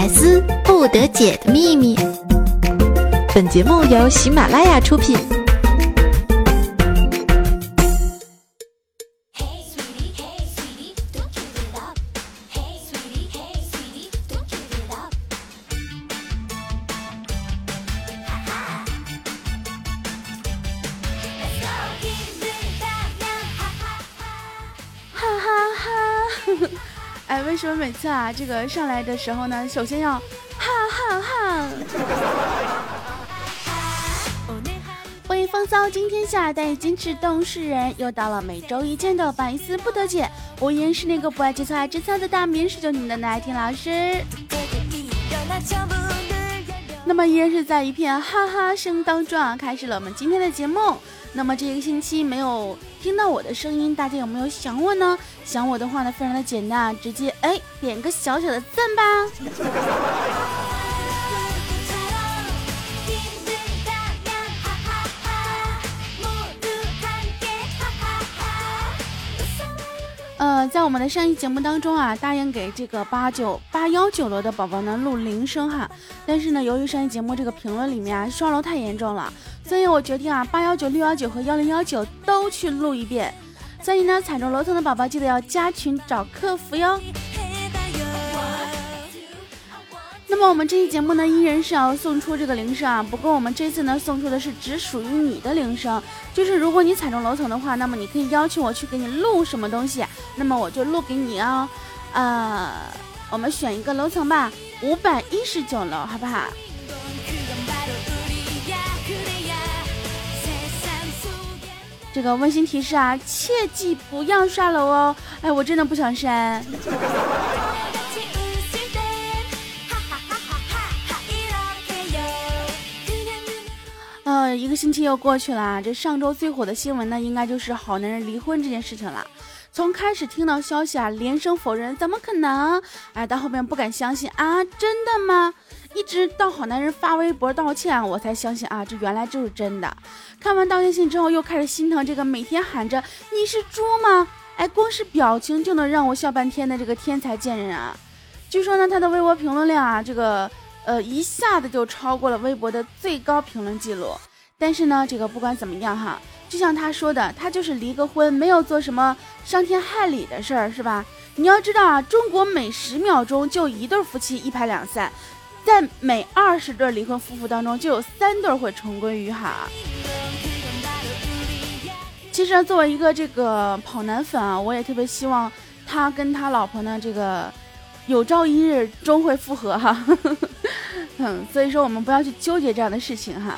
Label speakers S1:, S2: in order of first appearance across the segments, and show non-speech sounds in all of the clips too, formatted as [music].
S1: 百思不得解的秘密。本节目由喜马拉雅出品。
S2: 每次啊，这个上来的时候呢，首先要哈哈哈？欢迎风骚惊天下，带矜持动世人。又到了每周一见的百思不得解，我依然是那个不爱节操爱贞操的大名十九年的奶听老师。那么依然是在一片哈哈声当中啊，开始了我们今天的节目。那么这一个星期没有听到我的声音，大家有没有想我呢？想我的话呢，非常的简单，直接哎点个小小的赞吧。呃，在我们的上一节目当中啊，答应给这个八九八幺九楼的宝宝呢录铃声哈，但是呢，由于上一节目这个评论里面啊刷楼太严重了，所以我决定啊八幺九六幺九和幺零幺九都去录一遍。所以呢，踩中楼层的宝宝记得要加群找客服哟。那么我们这期节目呢，依然是要送出这个铃声啊。不过我们这次呢，送出的是只属于你的铃声，就是如果你踩中楼层的话，那么你可以要求我去给你录什么东西，那么我就录给你哦。呃，我们选一个楼层吧，五百一十九楼，好不好？这个温馨提示啊，切记不要刷楼哦。哎，我真的不想删。一个星期又过去了，这上周最火的新闻呢，应该就是好男人离婚这件事情了。从开始听到消息啊，连声否认，怎么可能？哎，到后面不敢相信啊，真的吗？一直到好男人发微博道歉，我才相信啊，这原来就是真的。看完道歉信之后，又开始心疼这个每天喊着你是猪吗？哎，光是表情就能让我笑半天的这个天才贱人啊！据说呢，他的微博评论量啊，这个。呃，一下子就超过了微博的最高评论记录。但是呢，这个不管怎么样哈，就像他说的，他就是离个婚，没有做什么伤天害理的事儿，是吧？你要知道啊，中国每十秒钟就一对夫妻一拍两散，在每二十对离婚夫妇当中就有三对会重归于好。其实作为一个这个跑男粉啊，我也特别希望他跟他老婆呢，这个有朝一日终会复合哈。[laughs] 嗯，所以说我们不要去纠结这样的事情哈。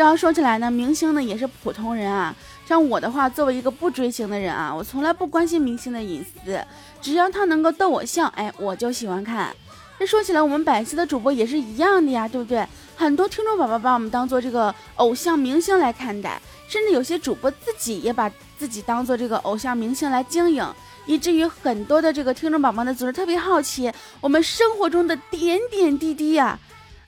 S2: 这样说起来呢，明星呢也是普通人啊。像我的话，作为一个不追星的人啊，我从来不关心明星的隐私，只要他能够逗我笑，哎，我就喜欢看。这说起来，我们百思的主播也是一样的呀，对不对？很多听众宝宝把我们当做这个偶像明星来看待，甚至有些主播自己也把自己当做这个偶像明星来经营。以至于很多的这个听众宝宝呢，总是特别好奇我们生活中的点点滴滴呀，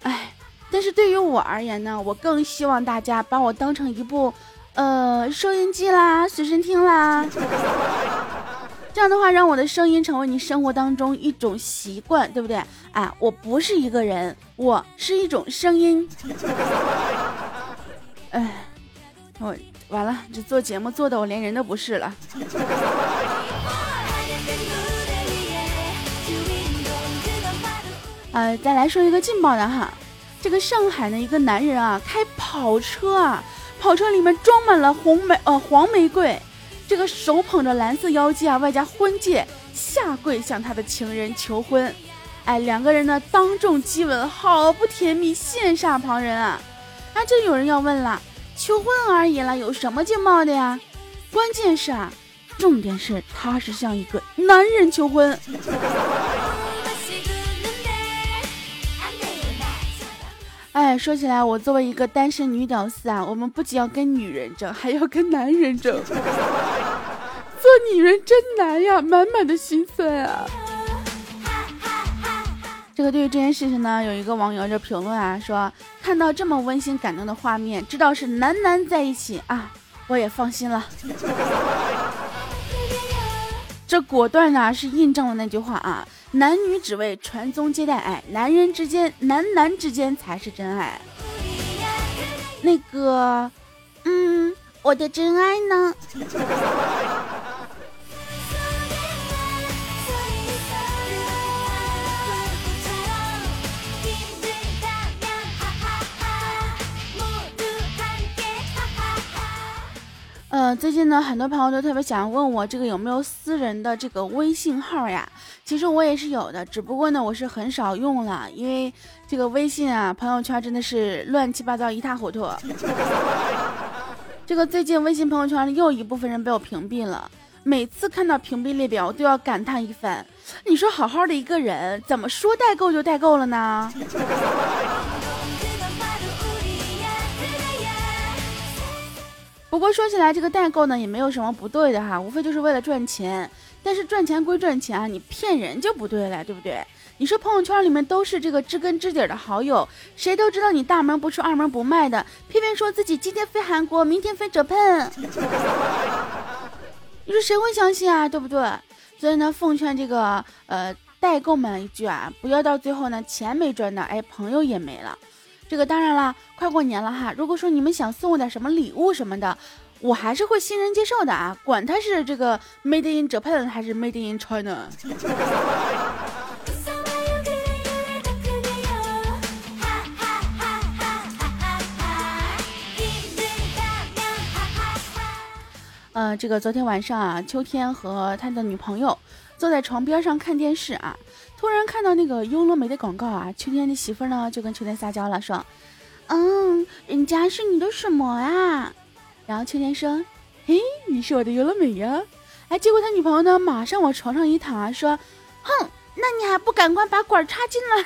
S2: 哎，但是对于我而言呢，我更希望大家把我当成一部，呃，收音机啦，随身听啦，这样的话，让我的声音成为你生活当中一种习惯，对不对？哎，我不是一个人，我是一种声音。哎，我完了，这做节目做的我连人都不是了。呃，再来说一个劲爆的哈，这个上海的一个男人啊，开跑车啊，跑车里面装满了红玫呃黄玫瑰，这个手捧着蓝色腰姬啊，外加婚戒，下跪向他的情人求婚，哎，两个人呢当众激吻，好不甜蜜，羡煞旁人啊！那就有人要问了，求婚而已了，有什么劲爆的呀？关键是啊，重点是他是向一个男人求婚。说起来，我作为一个单身女屌丝啊，我们不仅要跟女人争，还要跟男人争。[laughs] 做女人真难呀，满满的心酸啊。这个对于这件事情呢，有一个网友就评论啊，说看到这么温馨感动的画面，知道是男男在一起啊，我也放心了。[laughs] 这果断呢是印证了那句话啊。男女只为传宗接代爱，男人之间，男男之间才是真爱。那个，嗯，我的真爱呢？呃，最近呢，很多朋友都特别想问我这个有没有私人的这个微信号呀？其实我也是有的，只不过呢，我是很少用了，因为这个微信啊，朋友圈真的是乱七八糟一塌糊涂。[laughs] 这个最近微信朋友圈里又一部分人被我屏蔽了，每次看到屏蔽列表，我都要感叹一番。你说好好的一个人，怎么说代购就代购了呢？[laughs] 不过说起来，这个代购呢也没有什么不对的哈，无非就是为了赚钱。但是赚钱归赚钱啊，你骗人就不对了，对不对？你说朋友圈里面都是这个知根知底的好友，谁都知道你大门不出二门不迈的，偏偏说自己今天飞韩国，明天飞 Japan，[laughs] 你说谁会相信啊？对不对？所以呢，奉劝这个呃代购们一句啊，不要到最后呢钱没赚到，哎，朋友也没了。这个当然啦，快过年了哈。如果说你们想送我点什么礼物什么的，我还是会欣然接受的啊。管他是这个 Made in Japan 还是 Made in China。呃，这个昨天晚上啊，秋天和他的女朋友坐在床边上看电视啊。突然看到那个优乐美的广告啊，秋天的媳妇呢就跟秋天撒娇了，说：“嗯，人家是你的什么啊？”然后秋天说：“嘿，你是我的优乐美呀！”哎，结果他女朋友呢马上往床上一躺啊，说：“哼，那你还不赶快把管插进来？”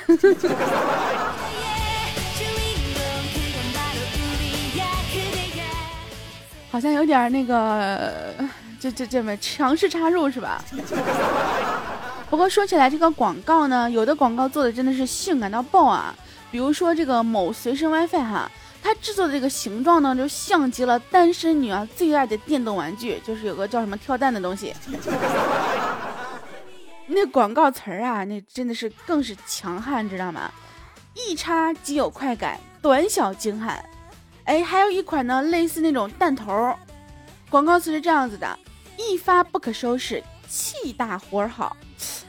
S2: [laughs] 好像有点那个，这这这么强势插入是吧？不过说起来，这个广告呢，有的广告做的真的是性感到爆啊！比如说这个某随身 WiFi 哈，它制作的这个形状呢，就像极了单身女啊最爱的电动玩具，就是有个叫什么跳蛋的东西。[laughs] 那广告词儿啊，那真的是更是强悍，知道吗？一插即有快感，短小精悍。哎，还有一款呢，类似那种弹头，广告词是这样子的：一发不可收拾，气大活好。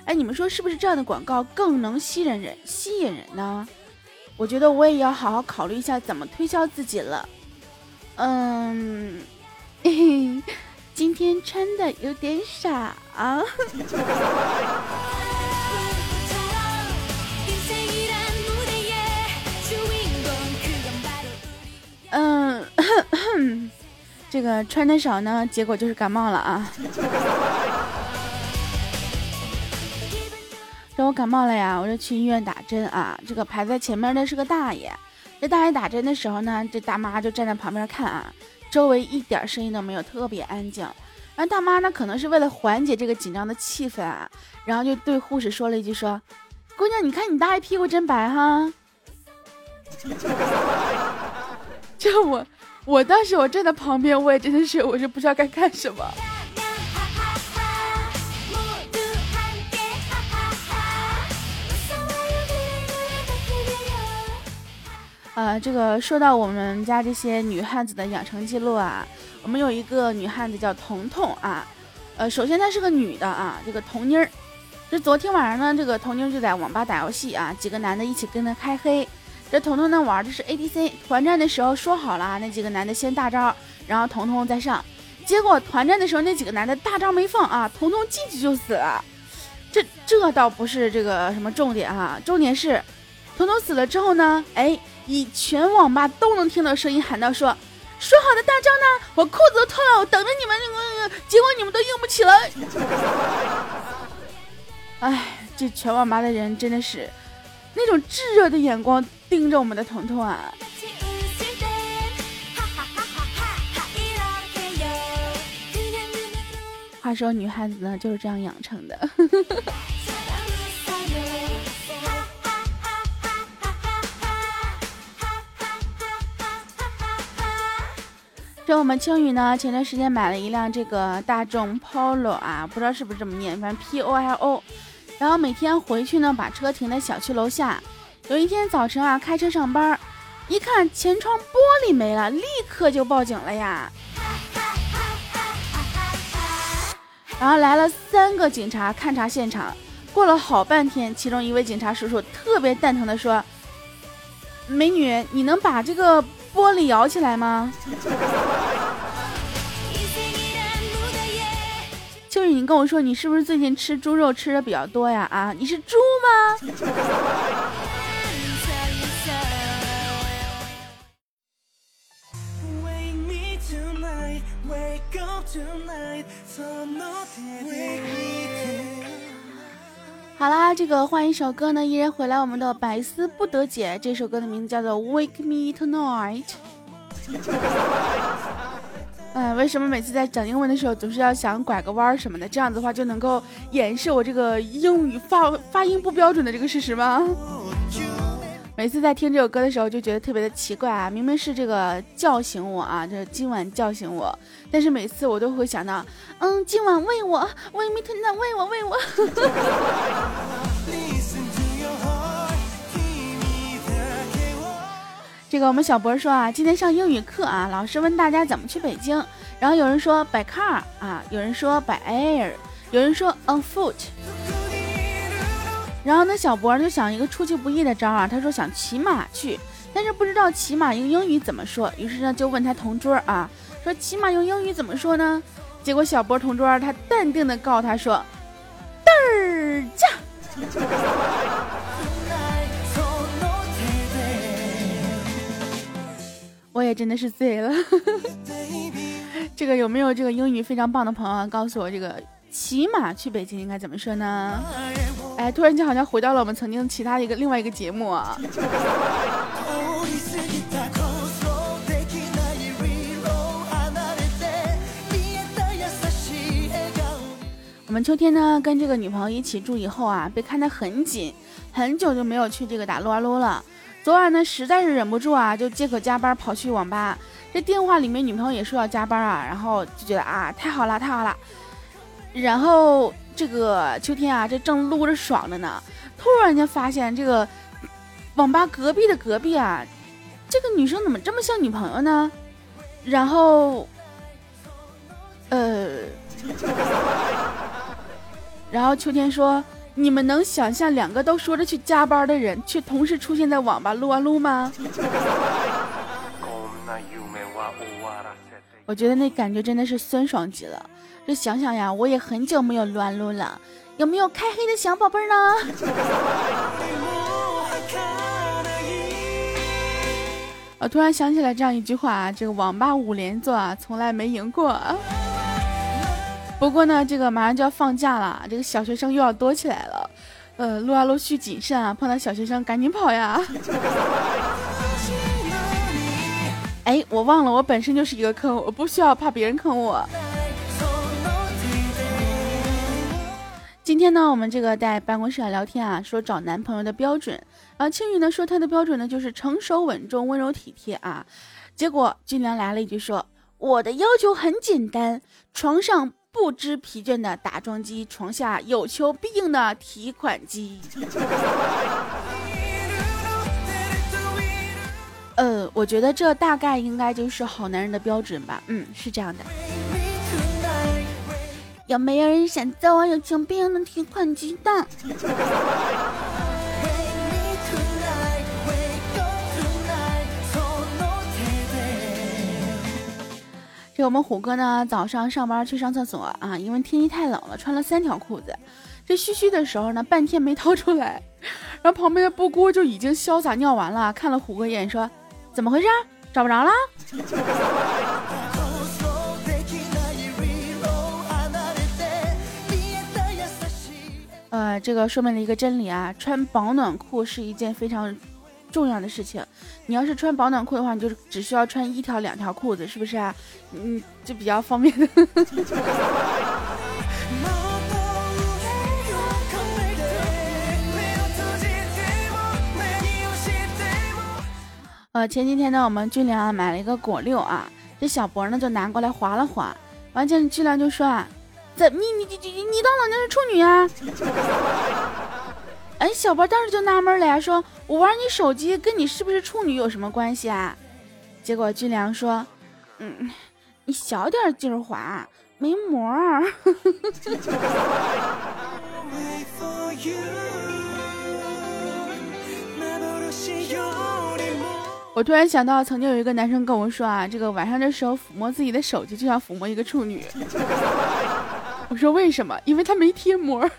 S2: 哎，你们说是不是这样的广告更能吸引人、吸引人呢？我觉得我也要好好考虑一下怎么推销自己了。嗯，嘿嘿，今天穿的有点傻。嗯，[coughs] 这个穿的少呢，结果就是感冒了啊。说我感冒了呀，我就去医院打针啊。这个排在前面的是个大爷，这大爷打针的时候呢，这大妈就站在旁边看啊，周围一点声音都没有，特别安静。然后大妈呢，可能是为了缓解这个紧张的气氛啊，然后就对护士说了一句：“说姑娘，你看你大爷屁股真白哈。[laughs] ”就我，我当时我站在旁边，我也真的是，我是不知道该干什么。呃，这个说到我们家这些女汉子的养成记录啊，我们有一个女汉子叫彤彤啊，呃，首先她是个女的啊，这个童妮儿。这昨天晚上呢，这个童妮儿就在网吧打游戏啊，几个男的一起跟她开黑。这彤彤呢玩的是 ADC，团战的时候说好了啊，那几个男的先大招，然后彤彤再上。结果团战的时候那几个男的大招没放啊，彤彤进去就死了。这这倒不是这个什么重点哈，重点是彤彤死了之后呢，哎。以全网吧都能听到声音喊道：“说说好的大招呢？我裤子都脱了，我等着你们。那个，结果你们都硬不起来。哎，这全网吧的人真的是那种炙热的眼光盯着我们的彤彤啊！话说，女汉子呢就是这样养成的。这我们青宇呢，前段时间买了一辆这个大众 Polo 啊，不知道是不是这么念，反正 P O L O。然后每天回去呢，把车停在小区楼下。有一天早晨啊，开车上班，一看前窗玻璃没了，立刻就报警了呀。然后来了三个警察勘察现场，过了好半天，其中一位警察叔叔特别蛋疼的说：“美女，你能把这个玻璃摇起来吗？”就是你跟我说，你是不是最近吃猪肉吃的比较多呀？啊，你是猪吗？好啦，这个换一首歌呢，依然回来我们的百思不得解。这首歌的名字叫做《Wake Me Tonight》。哎，[laughs] 为什么每次在讲英文的时候总是要想拐个弯儿什么的？这样子的话就能够掩饰我这个英语发发音不标准的这个事实吗？每次在听这首歌的时候就觉得特别的奇怪啊！明明是这个叫醒我啊，这今晚叫醒我，但是每次我都会想到，嗯，今晚喂我，喂米特纳，喂我，喂我。[laughs] 这个我们小博说啊，今天上英语课啊，老师问大家怎么去北京，然后有人说 by car 啊，有人说 by air，有人说 on foot。然后呢，小博就想一个出其不意的招啊，他说想骑马去，但是不知道骑马用英语怎么说，于是呢就问他同桌啊，说骑马用英语怎么说呢？结果小博同桌他淡定的告诉他说，嘚儿驾。我也真的是醉了，这个有没有这个英语非常棒的朋友告诉我，这个骑马去北京应该怎么说呢？哎，突然间好像回到了我们曾经其他一个另外一个节目啊。[laughs] 我们秋天呢跟这个女朋友一起住以后啊，被看得很紧，很久就没有去这个打撸啊撸了。昨晚呢，实在是忍不住啊，就借口加班跑去网吧。这电话里面女朋友也说要加班啊，然后就觉得啊，太好了，太好了。然后这个秋天啊，这正撸着爽着呢，突然间发现这个网吧隔壁的隔壁啊，这个女生怎么这么像女朋友呢？然后，呃，[laughs] 然后秋天说。你们能想象两个都说着去加班的人，却同时出现在网吧撸啊撸吗？[laughs] 我觉得那感觉真的是酸爽极了。这想想呀，我也很久没有撸啊撸了。有没有开黑的小宝贝呢？[laughs] 我突然想起来这样一句话啊，这个网吧五连坐啊，从来没赢过。不过呢，这个马上就要放假了，这个小学生又要多起来了。呃，撸啊撸需谨慎啊，碰到小学生赶紧跑呀！[laughs] 哎，我忘了，我本身就是一个坑，我不需要怕别人坑我。今天呢，我们这个在办公室啊聊天啊，说找男朋友的标准啊，青雨呢说他的标准呢就是成熟稳重、温柔体贴啊。结果俊良来了一句说：“我的要求很简单，床上。”不知疲倦的打桩机，床下有求必应的提款机。[laughs] 呃，我觉得这大概应该就是好男人的标准吧。嗯，是这样的。有没有人想做我有情必应的提款机的？这我们虎哥呢，早上上班去上厕所啊，因为天气太冷了，穿了三条裤子。这嘘嘘的时候呢，半天没掏出来，然后旁边的布姑就已经潇洒尿完了，看了虎哥一眼，说：“怎么回事？找不着了？”这个说明了一个真理啊，穿保暖裤是一件非常。重要的事情，你要是穿保暖裤的话，你就只需要穿一条、两条裤子，是不是啊？嗯，就比较方便的。[laughs] 呃，前几天呢，我们军良买了一个果六啊，这小博呢就拿过来划了划，完见军良就说啊，怎你你你你你当老娘是处女啊？[laughs] 哎，小波当时就纳闷了呀，说我玩你手机跟你是不是处女有什么关系啊？结果俊良说，嗯，你小点劲儿滑，没膜。[laughs] 我突然想到，曾经有一个男生跟我说啊，这个晚上的时候抚摸自己的手机就像抚摸一个处女。说为什么？因为他没贴膜。[laughs]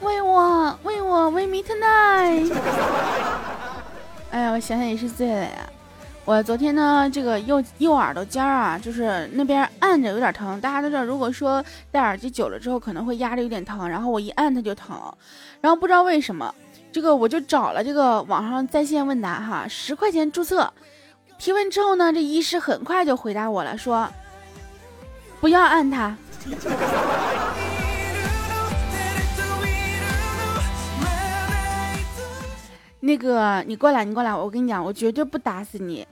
S2: 为我，为我，为 me tonight。[laughs] 哎呀，我想想也是醉了呀。我昨天呢，这个右右耳朵尖儿啊，就是那边按着有点疼。大家都知道，如果说戴耳机久了之后，可能会压着有点疼。然后我一按它就疼，然后不知道为什么，这个我就找了这个网上在线问答哈，十块钱注册，提问之后呢，这医师很快就回答我了，说不要按它。[laughs] 那个你过来，你过来，我跟你讲，我绝对不打死你。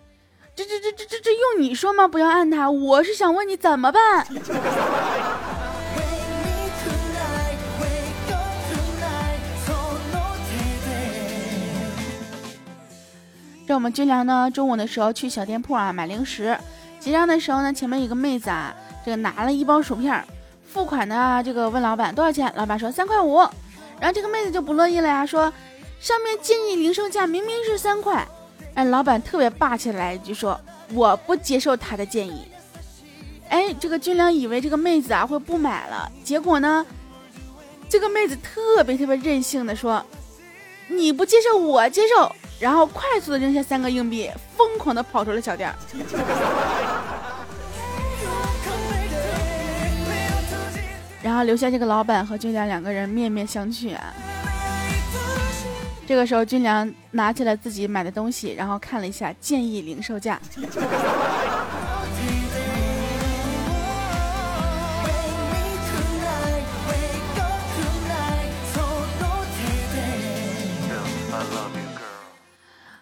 S2: 这这这这这这用你说吗？不要按他，我是想问你怎么办。这我们军良呢，中午的时候去小店铺啊买零食，结账的时候呢，前面有个妹子啊，这个拿了一包薯片，付款呢，这个问老板多少钱，老板说三块五，然后这个妹子就不乐意了呀，说上面建议零售价明明是三块。哎，老板特别霸气的来一句说：“我不接受他的建议。”哎，这个军良以为这个妹子啊会不买了，结果呢，这个妹子特别特别任性的说：“你不接受，我接受。”然后快速的扔下三个硬币，疯狂的跑出了小店。[laughs] 然后留下这个老板和军良两个人面面相觑啊。这个时候，军良拿起了自己买的东西，然后看了一下建议零售价。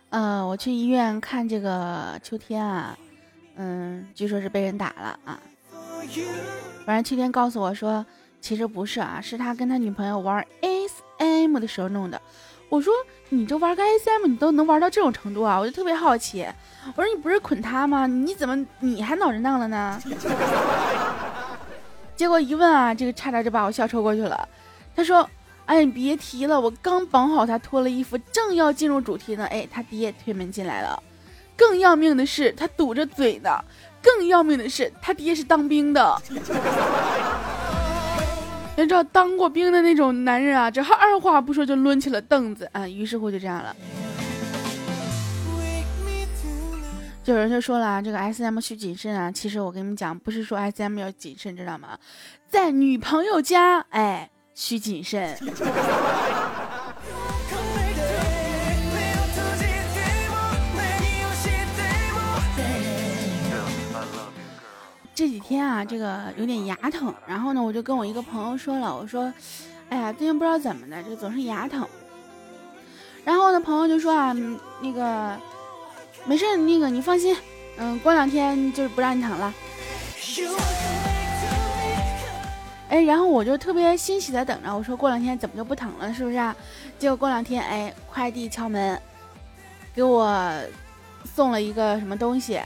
S2: 嗯，我去医院看这个秋天啊，嗯，据说是被人打了啊。反正秋天告诉我说，其实不是啊，是他跟他女朋友玩 SM 的时候弄的。我说你这玩个 SM 你都能玩到这种程度啊，我就特别好奇。我说你不是捆他吗？你怎么你还脑震荡了呢？[laughs] 结果一问啊，这个差点就把我笑抽过去了。他说：“哎，你别提了，我刚绑好他，脱了衣服，正要进入主题呢，哎，他爹推门进来了。更要命的是，他堵着嘴呢。更要命的是，他爹是当兵的。”你知道当过兵的那种男人啊，这二话不说就抡起了凳子啊，于是乎就这样了。就有人就说了啊，这个 S M 需谨慎啊。其实我跟你们讲，不是说 S M 要谨慎，知道吗？在女朋友家，哎，需谨慎。这几天啊，这个有点牙疼，然后呢，我就跟我一个朋友说了，我说，哎呀，最近不知道怎么的，这总是牙疼。然后呢，朋友就说啊，那个没事，那个你放心，嗯，过两天就是不让你疼了。哎，然后我就特别欣喜的等着，我说过两天怎么就不疼了，是不是？啊？结果过两天，哎，快递敲门，给我送了一个什么东西。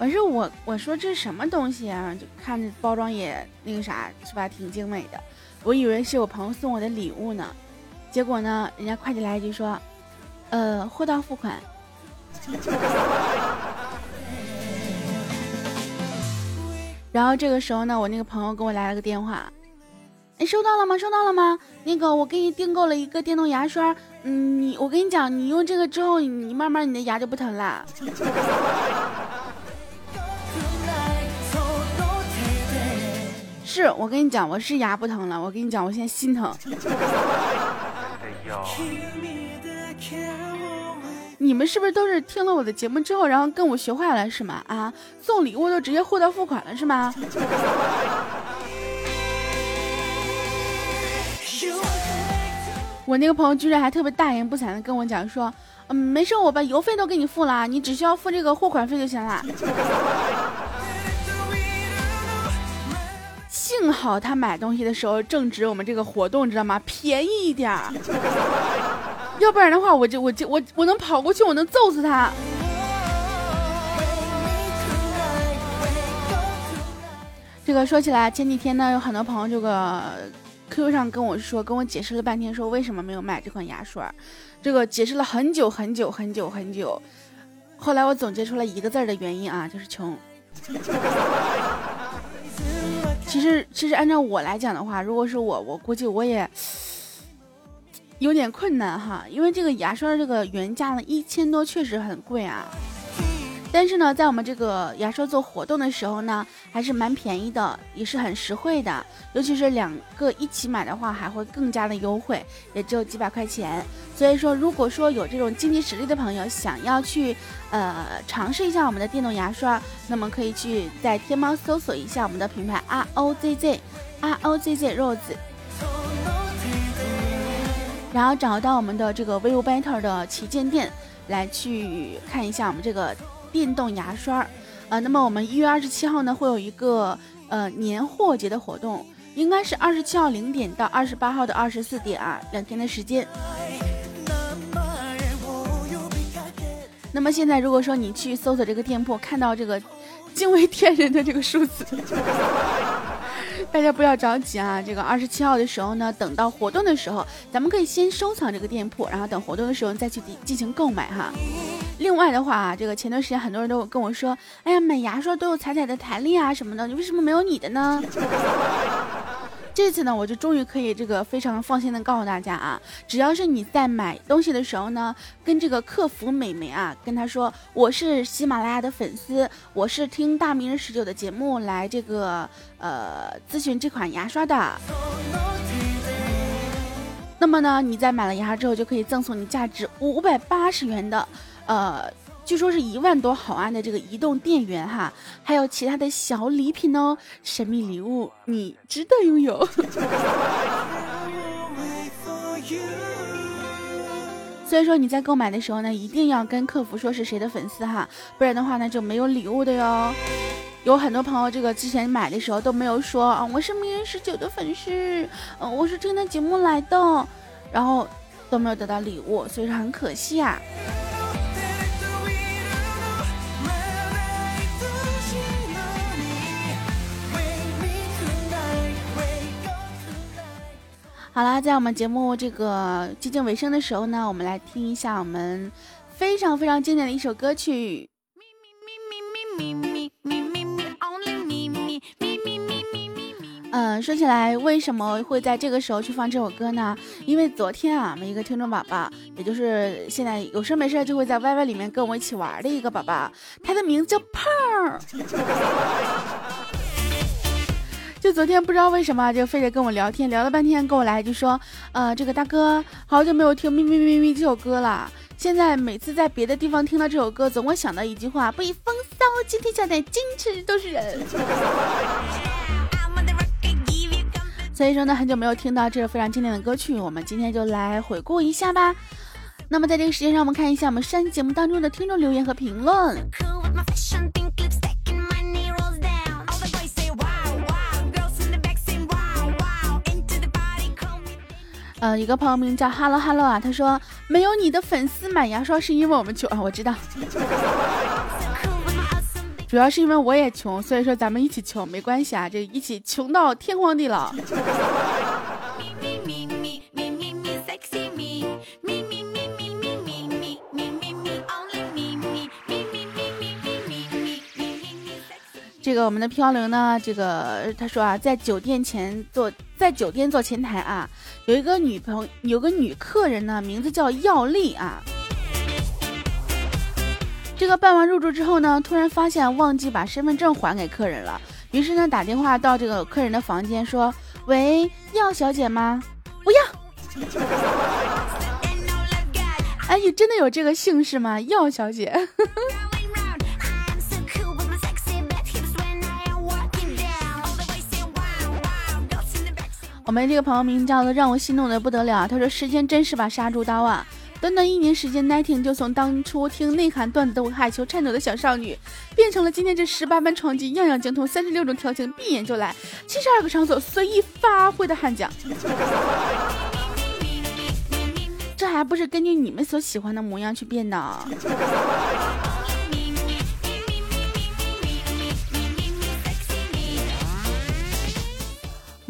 S2: 反正我我说这什么东西啊？就看着包装也那个啥是吧，挺精美的。我以为是我朋友送我的礼物呢，结果呢，人家快递来一句说，呃，货到付款。[laughs] 然后这个时候呢，我那个朋友给我来了个电话，哎收到了吗？收到了吗？那个我给你订购了一个电动牙刷，嗯，你我跟你讲，你用这个之后，你慢慢你的牙就不疼了。是我跟你讲，我是牙不疼了。我跟你讲，我现在心疼。你们是不是都是听了我的节目之后，然后跟我学坏了是吗？啊，送礼物都直接货到付款了是吗？我那个朋友居然还特别大言不惭的跟我讲说，嗯，没事，我把邮费都给你付了，你只需要付这个货款费就行了。幸好他买东西的时候正值我们这个活动，知道吗？便宜一点儿，[laughs] 要不然的话，我就我就我我能跑过去，我能揍死他。这个说起来，前几天呢，有很多朋友这个 QQ 上跟我说，跟我解释了半天，说为什么没有买这款牙刷，这个解释了很久很久很久很久。后来我总结出来一个字儿的原因啊，就是穷。其实，其实按照我来讲的话，如果是我，我估计我也有点困难哈，因为这个牙刷这个原价呢，一千多，确实很贵啊。但是呢，在我们这个牙刷做活动的时候呢，还是蛮便宜的，也是很实惠的。尤其是两个一起买的话，还会更加的优惠，也只有几百块钱。所以说，如果说有这种经济实力的朋友想要去，呃，尝试一下我们的电动牙刷，那么可以去在天猫搜索一下我们的品牌 R O Z Z R O Z Z Rose，然后找到我们的这个 vivo better 的旗舰店来去看一下我们这个。电动牙刷，呃，那么我们一月二十七号呢会有一个呃年货节的活动，应该是二十七号零点到二十八号的二十四点啊，两天的时间。那么现在如果说你去搜索这个店铺，看到这个 [laughs] 惊为天人的这个数字。[laughs] 大家不要着急啊！这个二十七号的时候呢，等到活动的时候，咱们可以先收藏这个店铺，然后等活动的时候再去进进行购买哈。另外的话啊，这个前段时间很多人都跟我说，哎呀，买牙刷都有彩彩的弹力啊什么的，你为什么没有你的呢？[laughs] 这次呢，我就终于可以这个非常放心的告诉大家啊，只要是你在买东西的时候呢，跟这个客服美眉啊，跟她说我是喜马拉雅的粉丝，我是听大名人十九的节目来这个呃咨询这款牙刷的。那么呢，你在买了牙刷之后，就可以赠送你价值五百八十元的呃。据说是一万多毫安的这个移动电源哈，还有其他的小礼品哦，神秘礼物你值得拥有。[laughs] 所以说你在购买的时候呢，一定要跟客服说是谁的粉丝哈，不然的话呢就没有礼物的哟。有很多朋友这个之前买的时候都没有说啊，我是名人十九的粉丝，嗯，我是听的节目来的，然后都没有得到礼物，所以说很可惜啊。好啦，在我们节目这个接近尾声的时候呢，我们来听一下我们非常非常经典的一首歌曲。嗯，说起来，为什么会在这个时候去放这首歌呢？因为昨天啊，我们一个听众宝宝，也就是现在有事没事就会在 YY 里面跟我们一起玩的一个宝宝，他的名字叫胖。就昨天不知道为什么就非得跟我聊天，聊了半天，跟我来就说，呃，这个大哥好久没有听咪咪咪咪这首歌了。现在每次在别的地方听到这首歌，总会想到一句话：不以风骚，今天下代，矜持都是人。所以说呢，很久没有听到这首非常经典的歌曲，我们今天就来回顾一下吧。那么在这个时间上，我们看一下我们上期节目当中的听众留言和评论。呃，一个朋友名叫 Hello Hello 啊，他说没有你的粉丝买牙刷是因为我们穷啊，我知道，主要是因为我也穷，所以说咱们一起穷没关系啊，这一起穷到天荒地老。这个我们的飘零呢，这个他说啊，在酒店前做，在酒店做前台啊，有一个女朋，有个女客人呢，名字叫药丽啊。这个办完入住之后呢，突然发现忘记把身份证还给客人了，于是呢，打电话到这个客人的房间说：“喂，药小姐吗？不要。[laughs] 哎，你真的有这个姓氏吗？药小姐。[laughs] 我们这个朋友名叫做让我心动的不得了，他说时间真是把杀猪刀啊！短短一年时间，Nighting 就从当初听内涵段子都害羞颤抖的小少女，变成了今天这十八般闯击、样样精通、三十六种调情、闭眼就来、七十二个场所随意发挥的悍将。这还不是根据你们所喜欢的模样去变的。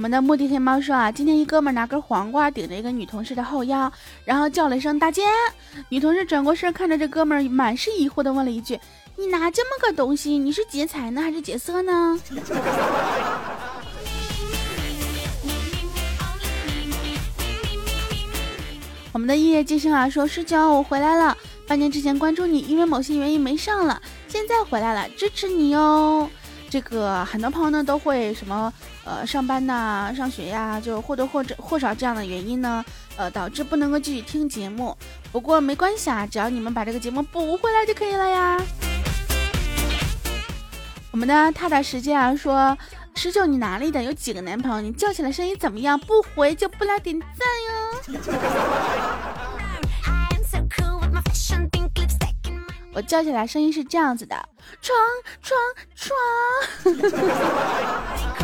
S2: 我们的目的黑猫说啊，今天一哥们拿根黄瓜顶着一个女同事的后腰，然后叫了一声大姐。女同事转过身看着这哥们，满是疑惑的问了一句：“你拿这么个东西，你是劫财呢，还是劫色呢？” [laughs] 我们的夜夜今生啊说：“十九，我回来了。半年之前关注你，因为某些原因没上了，现在回来了，支持你哟。”这个很多朋友呢都会什么呃上班呐、上学呀，就或多或者或少这样的原因呢，呃导致不能够继续听节目。不过没关系啊，只要你们把这个节目补回来就可以了呀。我们的踏踏实践啊说，十九你哪里的？有几个男朋友？你叫起来声音怎么样？不回就不来点赞哟。我叫起来声音是这样子的：床床床。[laughs]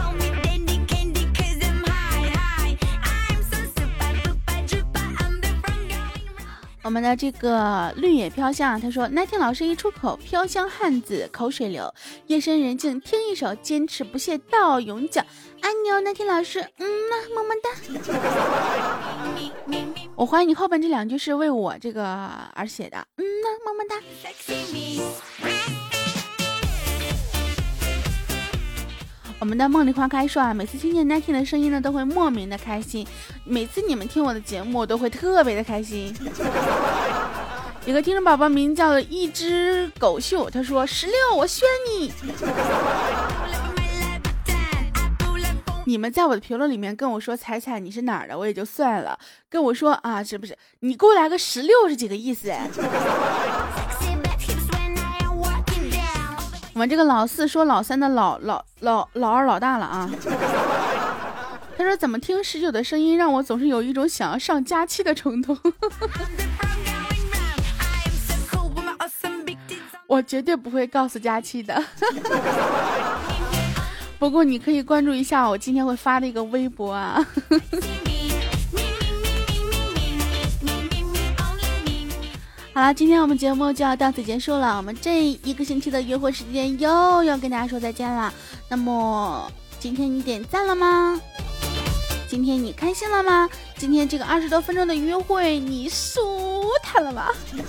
S2: 我们的这个绿野飘香啊，他说那天老师一出口，飘香汉子口水流。夜深人静，听一首坚持不懈到永久。爱你哦，那天老师，嗯呐，么么哒。[laughs] 我怀疑你后边这两句是为我这个而写的。嗯呐，么么哒。我们的梦里花开说啊，每次听见 Nike 的声音呢，都会莫名的开心。每次你们听我的节目，我都会特别的开心。[laughs] 有个听众宝宝名叫一只狗秀，他说十六，我选你。你们在我的评论里面跟我说彩彩你是哪儿的，我也就算了。跟我说啊，是不是你给我来个十六是几个意思？我们这个老四说老三的老老老老二老大了啊！[laughs] 他说怎么听十九的声音，让我总是有一种想要上假期的冲动。[laughs] 我绝对不会告诉佳期的。[laughs] 不过你可以关注一下我今天会发的一个微博啊。好了，今天我们节目就要到此结束了。我们这一个星期的约会时间又要跟大家说再见了。那么今天你点赞了吗？今天你开心了吗？今天这个二十多分钟的约会你舒坦了吗？[laughs]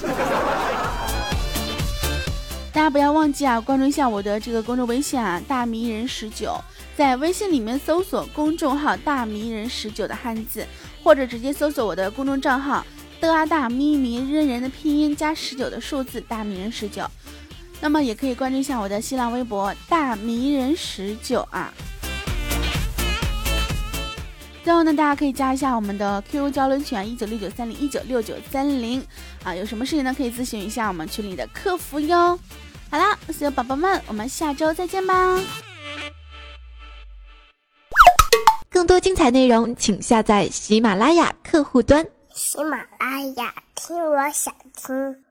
S2: 大家不要忘记啊，关注一下我的这个公众微信啊，大迷人十九，在微信里面搜索公众号“大迷人十九”的汉字，或者直接搜索我的公众账号。的啊大咪咪认人的拼音加十九的数字大迷人十九，那么也可以关注一下我的新浪微博大迷人十九啊。最后呢，大家可以加一下我们的 QQ 交流群一九六九三零一九六九三零啊，有什么事情呢可以咨询一下我们群里的客服哟。好了，所有宝宝们，我们下周再见吧。
S1: 更多精彩内容，请下载喜马拉雅客户端。
S3: 喜马拉雅，听我想听。